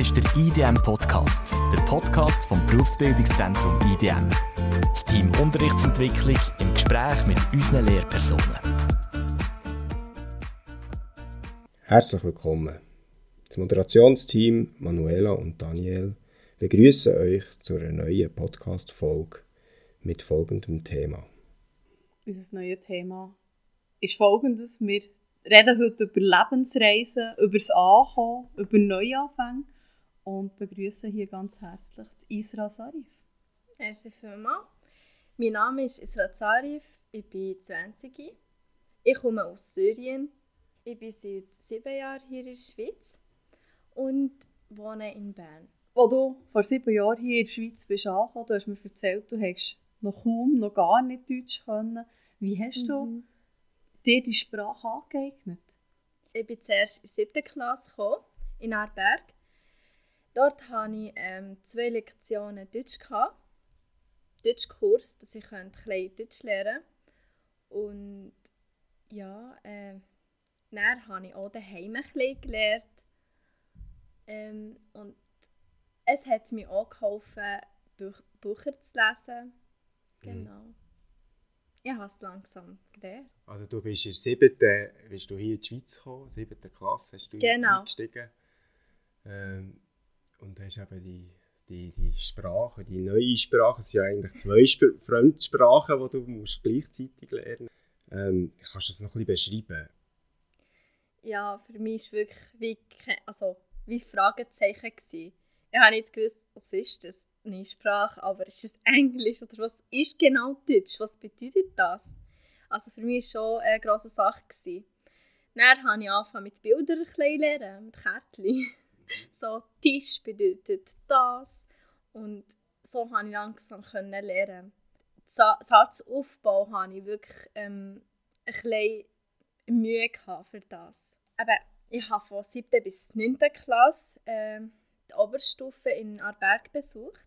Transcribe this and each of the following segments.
ist der IDM Podcast, der Podcast vom Berufsbildungszentrum IDM. Das Team Unterrichtsentwicklung im Gespräch mit unseren Lehrpersonen. Herzlich willkommen. Das Moderationsteam Manuela und Daniel begrüßen euch zu einer neuen Podcast-Folge mit folgendem Thema. Unser neues Thema ist folgendes. Wir reden heute über Lebensreisen, über das Ankommen, über Neuanfänge und begrüßen hier ganz herzlich Isra Sarif. Merci vielmals. Mein Name ist Isra Zarif, ich bin 20. Ich komme aus Syrien. Ich bin seit sieben Jahren hier in der Schweiz und wohne in Bern. Als du vor sieben Jahren hier in der Schweiz bist angekommen, du hast mir erzählt, du hast noch kaum, noch gar nicht Deutsch können. Wie hast du Mhm. dir die Sprache angeeignet? Ich bin zuerst in die siebte Klasse gekommen, in Aarberg. Dort hatte ich ähm, zwei Lektionen Deutsch. Gehabt. Deutschkurs, dass ich ein bisschen Deutsch lernen konnte. Und ja, äh, dann habe ich auch daheim ein bisschen gelernt. Ähm, und es hat mir auch geholfen, Buch Bücher zu lesen. Genau. Ich habe es langsam gelernt. Also du bist in der siebten, bist du hier in die Schweiz gekommen, siebte Klasse, hast du Genau. eingestiegen. Ähm, und hast eben die, die, die Sprache, die neue Sprache, es sind ja eigentlich zwei Sp Fremdsprachen, die du musst gleichzeitig lernen musst. Ähm, kannst du das noch ein bisschen beschreiben? Ja, für mich war wirklich wie, also, wie Fragezeichen. Gewesen. Ich habe nicht gewusst, was ist das, eine Sprache, aber ist es Englisch oder was ist genau Deutsch? Was bedeutet das? Also für mich war schon eine grosse Sache. Gewesen. Dann habe ich angefangen mit Bildern bisschen lernen, mit Kärtchen. So, Tisch bedeutet das. Und so konnte ich langsam können lernen. Sa Satzaufbau hatte ich wirklich ähm, ein bisschen Mühe für das. Aber ich habe von 7. bis 9. Klasse ähm, die Oberstufe in Aarberg besucht.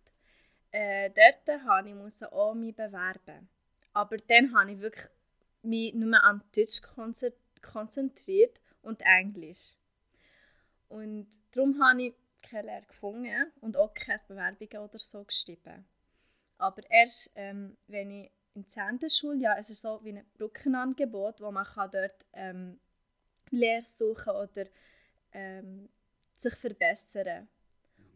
Äh, dort habe ich musste auch mich bewerben. Aber dann habe ich wirklich mich nur an Deutsch konzentriert und Englisch. Und darum habe ich keine Lehre gefunden und auch keine Bewerbungen oder so geschrieben. Aber erst, ähm, wenn ich im 10. Schuljahr, es ist so wie ein Brückenangebot, wo man kann dort ähm, Lehre suchen oder ähm, sich verbessern.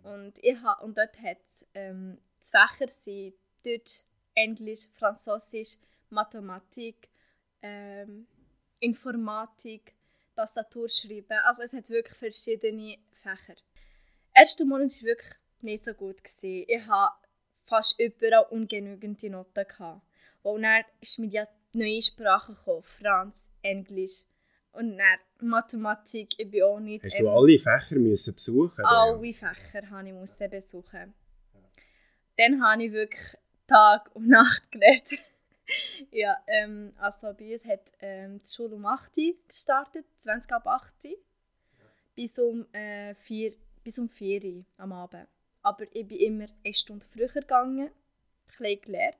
Und, ich ha, und dort hat ähm, die Fächer sind Deutsch, Englisch, Französisch, Mathematik, ähm, Informatik, Tastatur schreiben. Also es hat wirklich verschiedene Fächer. Der erste Monat war wirklich nicht so gut. Gewesen. Ich hatte fast überall ungenügende Noten. Gehabt. Und dann ist mir ja neue Sprachen gekommen, Franz, Englisch und dann Mathematik. Ich bin auch nicht... Hast du alle Fächer müssen besuchen? alle Fächer habe ich musste besuchen. Dann habe ich wirklich Tag und Nacht gelernt. ja, ähm, also bei uns hat ähm, die Schule um 8 Uhr gestartet, 20 ab 8 Uhr, bis um, äh, 4, bis um 4 Uhr am Abend. Aber ich bin immer eine Stunde früher gegangen, ein bisschen gelernt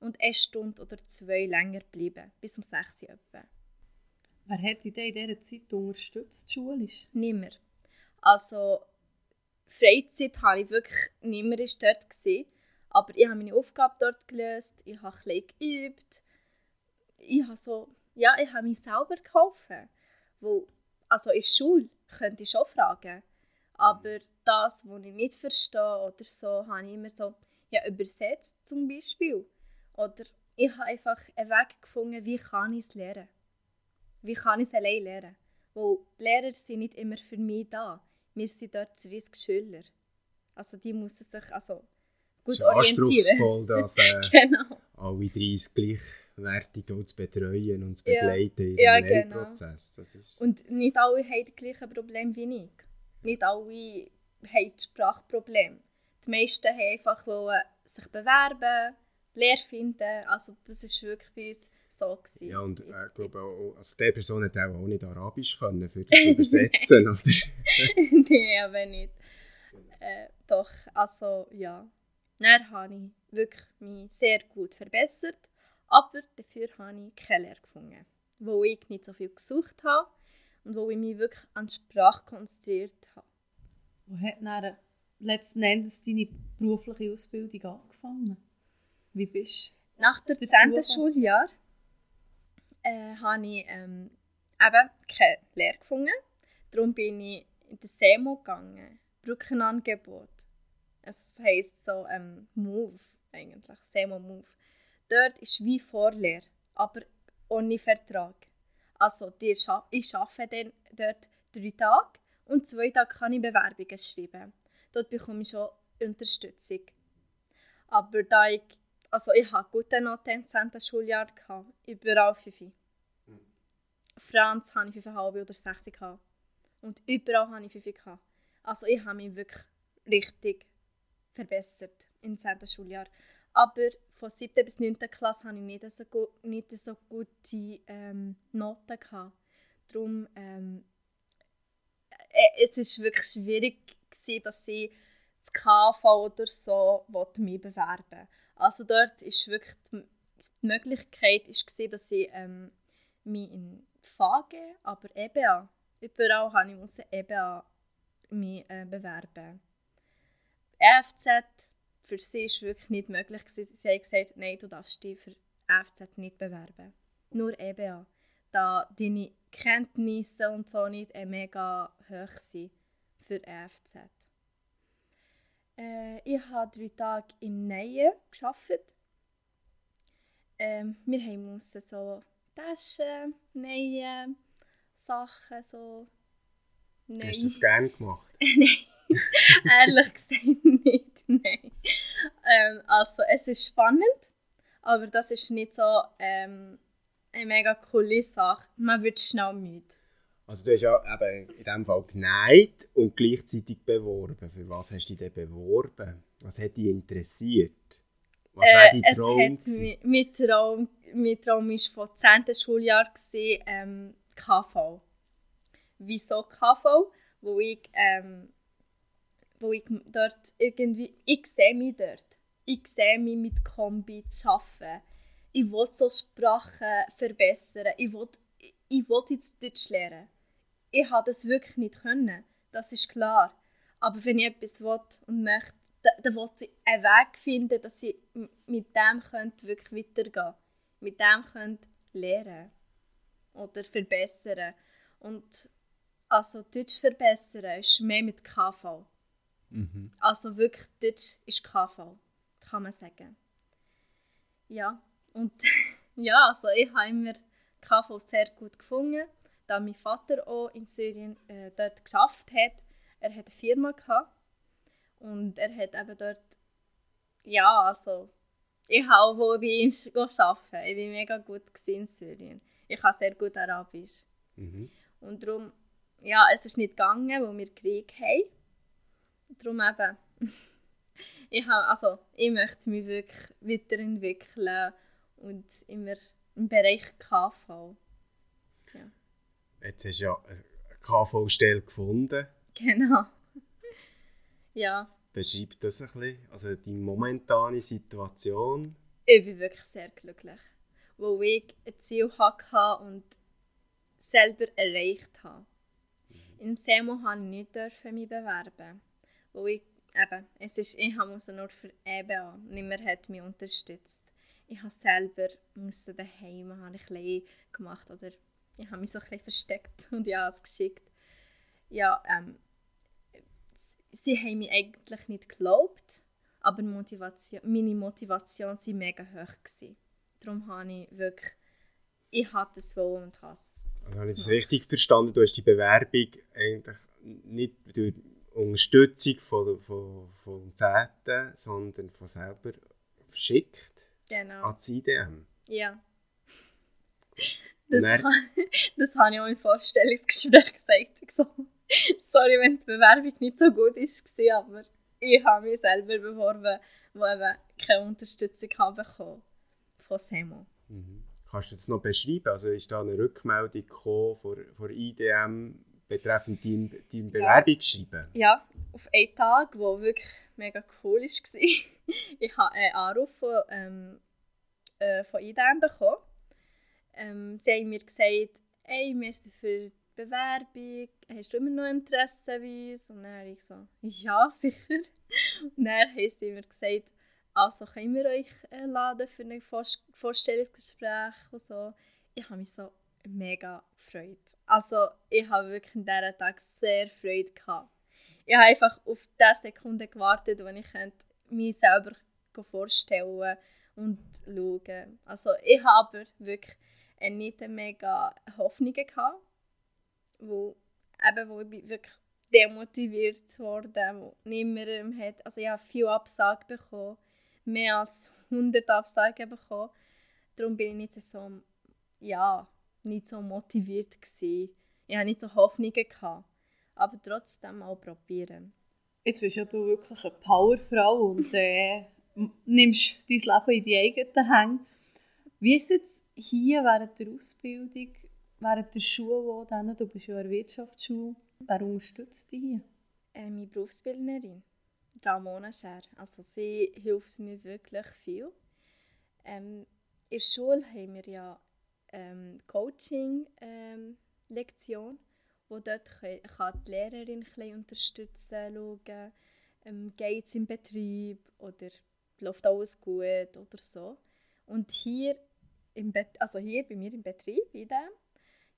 und eine Stunde oder zwei länger geblieben, bis um 6 Uhr etwa. Wer hat dich in dieser Zeit unterstützt, schulisch? Nimmer. Also Freizeit habe ich wirklich nimmer ist dort gesehen, aber ich habe meine Aufgabe dort gelöst, ich habe ein geübt, ich habe so, ja, ich habe mich selber geholfen, wo, also in der Schule könnte ich schon fragen, aber das, was ich nicht verstehe oder so, habe ich immer so, ja, übersetzt zum Beispiel, oder ich habe einfach einen Weg gefunden, wie kann ich es lernen, wie kann ich es allein lernen, wo die Lehrer sind nicht immer für mich da, wir sind dort 30 Schüler, also die müssen sich also gut ist anspruchsvoll, das äh, genau. alle 30 gleichwertig zu betreuen und zu Ja. begleiten in Ja, dem genau. Ist Und nicht alle haben das gleiche Problem wie ich. Nicht alle haben das Sprachproblem. Die meisten haben einfach wollen sich bewerben, Lehre finden. Also das ist wirklich bei uns so. Gewesen. ja, und äh, ich glaube auch, also die Person hat auch nicht Arabisch können für das Übersetzen, oder? Nein, aber nicht. Äh, doch, also ja. Dann habe ich wirklich mich sehr gut verbessert, aber dafür habe ich keine Lehre gefunden. Wo ich nicht so viel gesucht habe und wo ich mich wirklich an die Sprache konzentriert habe. Wo hat dann letzten Endes deine berufliche Ausbildung angefangen? Wie bist Nach der Dazu 10. kommen. Schuljahr äh, habe ich ähm, eben keine Lehre gefunden. Darum bin ich in den SEMO gegangen. Brückenangebot. Es heisst so ähm, Move eigentlich, SEMO Move. Dort ist wie Vorlehre, aber ohne Vertrag. Also scha- ich arbeite dann dort drei Tage und zwei Tage kann ich Bewerbungen schreiben. Dort bekomme ich schon Unterstützung. Aber da ich, also ich hatte gute Noten im 10. Schuljahr, gehabt, überall 5. Franz hatte ich 5,5 oder 6 gehabt. Und überall hatte ich 5 gehabt. Also ich habe mich wirklich richtig verbessert im 10. Schuljahr. Aber von 7. bis 9. Klasse hatte ich nicht so, gu nicht so gute ähm, Noten. Gehabt. Darum, ähm, äh, es war wirklich schwierig, gewesen, dass ich das KV oder so wollte mich bewerben Also dort ist wirklich die, die Möglichkeit ist gewesen, dass ich ähm, mich in FAGE, aber EBA, überall habe ich musste EBA mich äh, bewerben. FZ für sie ist wirklich nicht möglich gewesen. Sie haben gesagt, nein, du darfst dich für FZ nicht bewerben. Nur EBA, da deine Kenntnisse und so nicht mega hoch sind für FZ. Äh, ich habe drei Tage im Neuen gearbeitet. Ähm, wir haben mussten so Taschen, neue Sachen, so neu. Hast du das gerne gemacht? Nein, ehrlich gesagt nicht. Nein. Ähm, also es ist spannend, aber das ist nicht so ähm, eine mega coole Sache. Man wird schnell müde. Also du hast ja eben in diesem Fall geneigt und gleichzeitig beworben. Für was hast du dich denn beworben? Was hat dich interessiert? Was dein Äh, es Traum hat mi- mein Traum, mein Traum war von 10. Schuljahr gewesen, ähm, KV. Wieso KV? Wo ich, ähm, wo ich dort irgendwie, ich sehe mich dort. Ich sehe mich mit Kombi zu arbeiten. Ich will so Sprachen verbessern. Ich will, ich will jetzt Deutsch lernen. Ich habe das wirklich nicht können. Das ist klar. Aber wenn ich etwas will und möchte, dann, dann will ich einen Weg finden, dass ich m- mit dem könnte wirklich weitergehen Mit dem könnte lernen oder verbessern. Und also Deutsch verbessern ist mehr mit KV. Mhm. Also wirklich, Deutsch ist KV, kann man sagen. Ja, und ja, also ich habe immer KV sehr gut gefunden, da mein Vater auch in Syrien äh, dort geschafft hat. Er hat eine Firma gehabt und er hat eben dort, ja, also ich habe auch wohl bei ihm arbeiten. Ich war mega gut in Syrien. Ich kann sehr gut Arabisch. Mhm. Und darum, ja, es ist nicht gegangen, weil wir Krieg haben. Darum eben, ich, habe, also, ich möchte mich wirklich weiterentwickeln und immer im Bereich KV. Jetzt hast du ja eine KV-Stelle gefunden. Genau. Ja, Beschreib das ein bisschen. Also die momentane Situation. ich bin wirklich sehr glücklich, weil ich ein Ziel hatte und selber erreicht habe. In SEMO durfte ich nicht dürfen mich bewerben, weil ich, eben, es ist, ich musste nur für EBA, niemand hat mich unterstützt. Ich habe selber musste daheim habe ich bisschen gemacht oder ich habe mich so ein bisschen versteckt und ja, es geschickt. Ja, ähm, sie haben mich eigentlich nicht geglaubt, aber Motivation, meine Motivation war mega hoch. Gewesen. Darum habe ich wirklich, ich hatte es wohl und Also habe ich das richtig verstanden? Du hast die Bewerbung eigentlich nicht durch Unterstützung von, von, vom Zehnten, sondern von selber verschickt Genau, an das IDM. ja. Das, dann- ha- das habe ich auch im Vorstellungsgespräch gesagt. So, sorry, wenn die Bewerbung nicht so gut war, aber ich habe mich selber beworben, wo eben keine Unterstützung habe bekommen von SEMO. Mhm. Kannst du das noch beschreiben? Also ist da eine Rückmeldung gekommen von, von IDM betreffend dein, dein Bewerbungsschreiben? Ja, auf einen Tag, der wirklich mega cool war. ich habe einen Anruf von, ähm, äh, von IDM bekommen. Ähm, sie haben mir gesagt, hey, wir sind für Bewerbung, hast du immer noch Interesse an uns? Und dann habe ich so, ja, sicher. Und dann haben sie mir gesagt, also können wir euch äh, laden für ein Vorstellungsgespräch und so. Ich habe mich so mega gefreut. Also ich habe wirklich an diesem Tag sehr Freude gehabt. Ich habe einfach auf diese Sekunde gewartet, wo ich mich selber vorstellen und schauen. Also ich habe wirklich nicht mega Hoffnungen gehabt, wo, eben, wo ich wirklich demotiviert wurde, wo niemand hat. Also ich habe viele Absagen bekommen, mehr als 100 Absagen bekommen. Darum bin ich nicht so, ja, nicht so motiviert gewesen. Ich hatte nicht so Hoffnungen gehabt, aber trotzdem mal probieren. Jetzt bist ja du wirklich eine Powerfrau und äh, nimmst dein Leben in die eigenen Hände. Wie ist es jetzt hier während der Ausbildung, während der Schule, dann, du bist ja in der Wirtschaftsschule, wer unterstützt dich hier? Äh, meine Berufsbildnerin, Ramona Scher. Also sie hilft mir wirklich viel. Ähm, in der Schule haben wir ja ähm, Coaching-Lektion, ähm, wo dort kann, kann die Lehrerin ein unterstützen, schauen, ähm, geht es im Betrieb oder läuft alles gut oder so. Und hier im Bet also hier bei mir im Betrieb, in dem,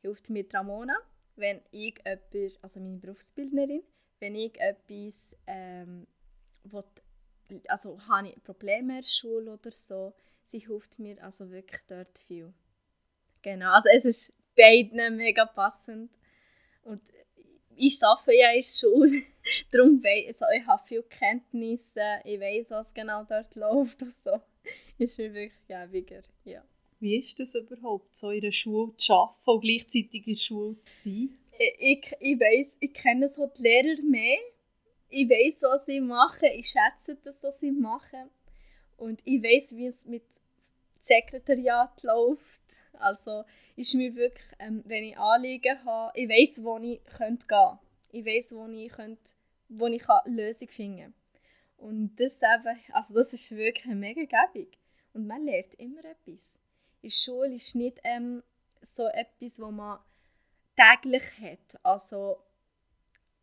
hilft mir Ramona, wenn ich jemand, also meine Berufsbildnerin, wenn ich etwas, ähm, will, also habe ich Probleme in der Schule oder so, sie hilft mir also wirklich dort viel. Genau, also es ist beiden mega passend. Und ich arbeite ja in der Schule, darum weiss, also ich habe viele Kenntnisse, ich weiß, was genau dort läuft und so. Ist mir wirklich gäbiger, ja. Wie ist das überhaupt, so in einer Schule zu arbeiten und gleichzeitig in der Schule zu sein? Ich, ich weiss, ich kenne so die Lehrer mehr. Ich weiß, was sie machen. Ich schätze das, was sie machen. Und ich weiß, wie es mit Sekretariat läuft. Also ist mir wirklich, ähm, wenn ich Anliegen habe, ich weiß, wo ich könnte gehen Ich weiß, wo ich, könnte, wo ich eine Lösung finden kann. Und das eben, also das ist wirklich mega gäbig. Und man lernt immer etwas in der Schule ist nicht ähm, so etwas, was man täglich hat. Also,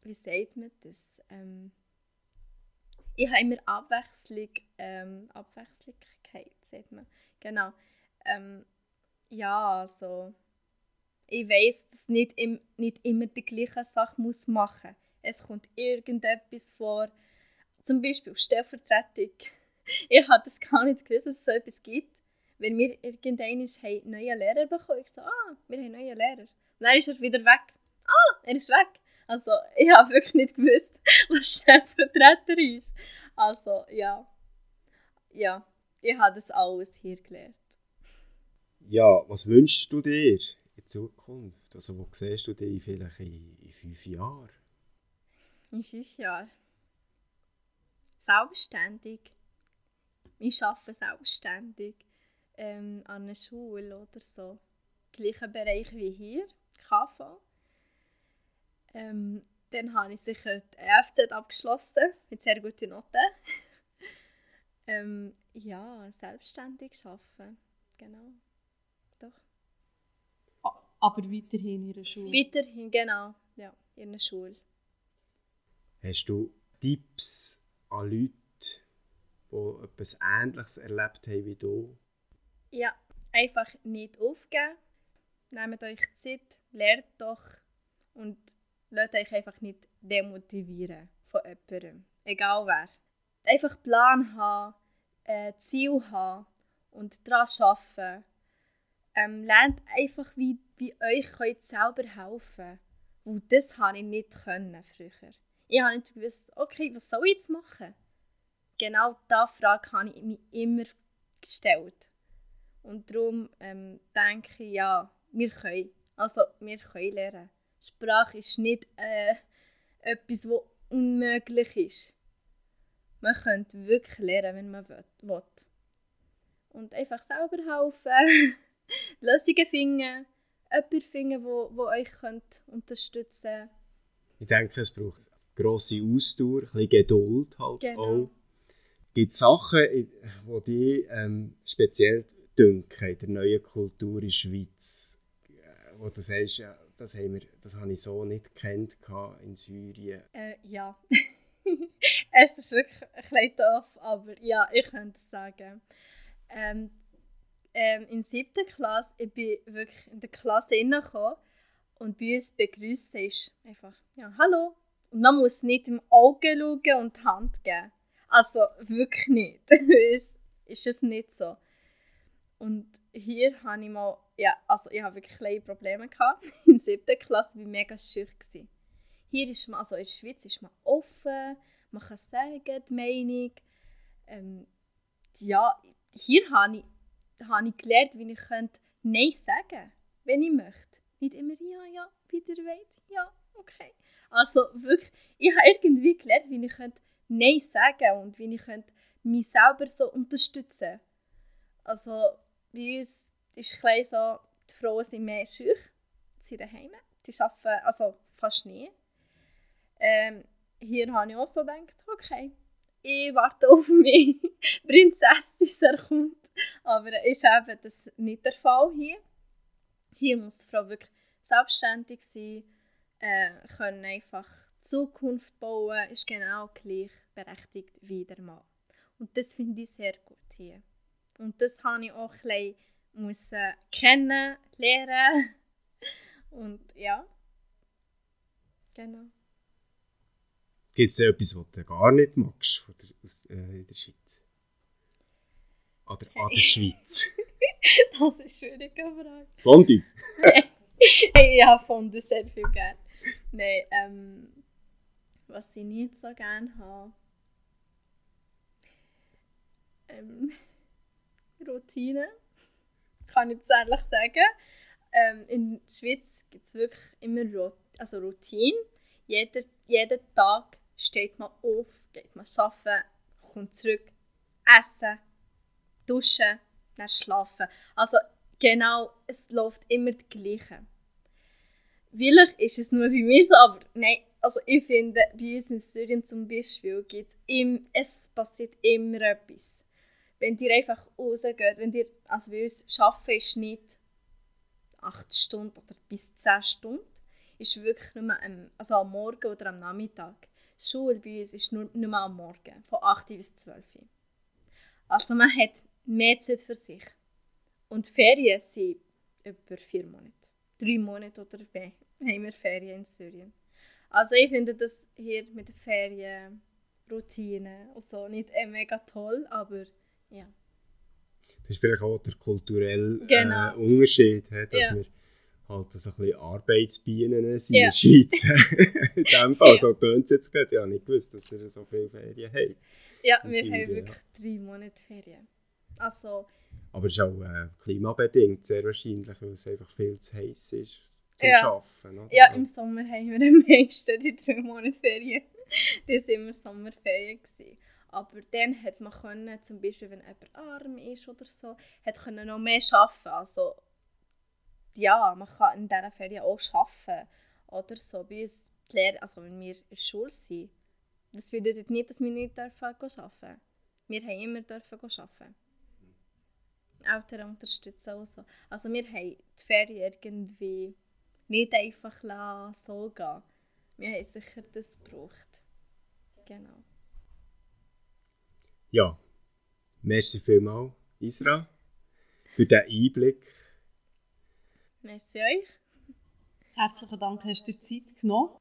wie sagt man das? Ähm, ich habe immer Abwechslung, ähm, Abwechslungskeit, sagt man. Genau. Ähm, ja, also ich weiß, dass nicht, im, nicht immer die gleiche Sache muss machen. Es kommt irgendetwas vor, zum Beispiel Stellvertretung. Ich habe das gar nicht gewusst, dass es so etwas gibt wenn wir irgendwann einen neuen Lehrer bekommen, ich so, ah, wir haben einen neuen Lehrer. Und dann ist er wieder weg. Ah, er ist weg. Also, ich habe wirklich nicht gewusst, was Stellvertreter ist. Also, ja. Ja, ich habe das alles hier gelernt. Ja, was wünschst du dir in Zukunft? Also, wo siehst du dich vielleicht in, in fünf Jahren? In fünf Jahren? Selbstständig. Ich arbeite selbstständig ähm, an einer Schule oder so. Gleicher Bereich wie hier, KV. Ähm, dann habe ich sicher die EFZ abgeschlossen, mit sehr guten Noten. ähm, ja, selbstständig arbeiten, genau. Aber weiterhin in der Schule? Weiterhin, genau, ja, in der Schule. Hast du Tipps an Leute, die etwas Ähnliches erlebt haben wie du? Ja, einfach nicht aufgeben. Nehmt euch Zeit, lernt doch und lasst euch einfach nicht demotivieren von jemandem. Egal wer. Einfach Plan haben, äh, Ziel haben und daran arbeiten. Ähm, lernt einfach, wie, wie euch könnt selber helfen könnt. das habe ich nicht können früher. Ich habe nicht gewusst, okay, was soll ich jetzt machen? Genau diese Frage habe ich mir immer gestellt. Und darum ähm, denke ich, ja, wir können. Also, wir können lernen. Sprache ist nicht äh, etwas, was unmöglich ist. Man könnte wirklich lernen, wenn man will. Und einfach selber helfen, Lösungen finden, jemanden finden, wo, wo euch könnt unterstützen könnte. Ich denke, es braucht grosse Ausdauer, ein bisschen Geduld halt genau. auch. Gibt es Sachen, die dich ähm, speziell dünken in der neuen Kultur in der Schweiz, wo du sagst, ja, das, haben wir, das habe ich so nicht gekannt in Syrien. Äh, ja. es ist wirklich ein bisschen doof, aber ja, ich könnte sagen. Ähm, ähm, in siebten Klasse, ich bin wirklich in der Klasse reingekommen und bei uns begrüßt ist einfach, ja, hallo. Und man muss nicht im Auge schauen und die Hand geben. Also wirklich nicht. ist es nicht so. Und hier habe ich mal, ja, also ich habe wirklich kleine Probleme gehabt. In der siebten Klasse war ich mega schüch. Hier ist man, also in der Schweiz ist man offen, man kann sagen, die Meinung. Ähm, ja, hier habe ich, habe ich gelernt, wie ich Nein sagen könnte, wenn ich möchte. Nicht immer ja, ja, wie ihr wollt, ja, okay. Also wirklich, ich habe irgendwie gelernt, wie ich Nein sagen und wie ich mich selber so unterstützen könnte. Also bei uns ist es so, die Frauen sind mehr schüch, sie daheim, die arbeiten also fast nie. Ähm, hier habe ich auch so gedacht, okay, ich warte auf mich, Prinzessin kommt. Aber ist eben das nicht der Fall hier. Hier muss die Frau wirklich selbstständig sein, äh, können einfach Zukunft bauen, ist genau gleich berechtigt wie der Mann. Und das finde ich sehr gut hier. Und das habe ich auch ein bisschen kennen, lernen. Und ja, genau. Gibt es etwas, was du gar nicht magst äh, in der Schweiz? Oder an der Schweiz? das ist eine schwierige Frage. Fondue? ja, Fondue sehr viel gerne. Nein, ähm, was ich nicht so gerne habe, ähm, Routine, kann ich jetzt ehrlich sagen. Ähm, in der Schweiz gibt es wirklich immer Rot also Routine. Jeder, jeden Tag steht man auf, geht man arbeiten, kommt zurück, essen, duschen, dann schlafen. Also genau, es läuft immer das Gleiche. Vielleicht ist es nur bei mir so, aber nein, also ich finde, bei uns in Syrien zum Beispiel gibt's im, es passiert immer etwas. Wenn ihr einfach rausgeht, wenn ihr, also bei uns arbeiten ist nicht 8 Stunden oder bis 10 Stunden, ist wirklich nur am, also am Morgen oder am Nachmittag. Schule bei uns ist nur, nur am Morgen, von 8 bis 12 Uhr. Also man hat mehr Zeit für sich. Und Ferien sind etwa vier Monate. Drei Monate oder mehr haben wir Ferien in Syrien. Also ich finde das hier mit den Ferien, Routine und so nicht eh mega toll, aber ja. Das ist vielleicht auch der kulturelle genau. äh, Unterschied, dass ja. wir halt so ein bisschen Arbeitsbienen sind ja. in der Schweiz. in dem Fall, ja. so tönt es jetzt gerade. Ich habe nicht gewusst, dass ihr so viele Ferien habt. Ja, wir haben wirklich drei Monate Ferien. Also, aber es ist auch äh, klimabedingt sehr wahrscheinlich, weil es einfach viel zu heiß ist zum ja. Arbeiten. Oder? Ja, im Sommer haben wir am meisten die drei Monate Ferien. das waren immer Sommerferien. Gewesen. Aber dann hat man können, zum Beispiel, wenn jemand arm ist oder so, hat können noch mehr arbeiten. Also, ja, man kann in dieser Ferien auch arbeiten. Oder so. Bei uns, die Lehre, also wenn wir in der Schule sind, das bedeutet nicht, dass wir nicht dürfen arbeiten Wir haben immer dürfen arbeiten. Eltern unterstützen auch so. Also wir haben die Ferien irgendwie nicht einfach so gehen. Wir haben sicher das gebraucht. Genau. Ja, merci vielmals, Isra, für diesen Einblick. Merci euch. Herzlichen Dank, hast du dir Zeit genommen.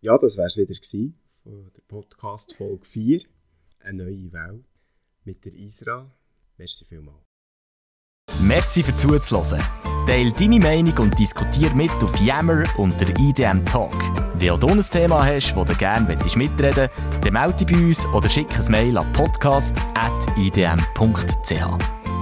Ja, das war es wieder gewesen, von der Podcast Folge 4, eine neue Welt mit der Isra. Merci vielmals. Merci für zuzuhören. Teil deine Meinung und diskutiere mit auf Yammer unter IDM Talk. Wenn du ein Thema hast, das du gerne mitreden möchtest, dann melde dich bei uns oder schick ein Mail an podcast.idm.ch.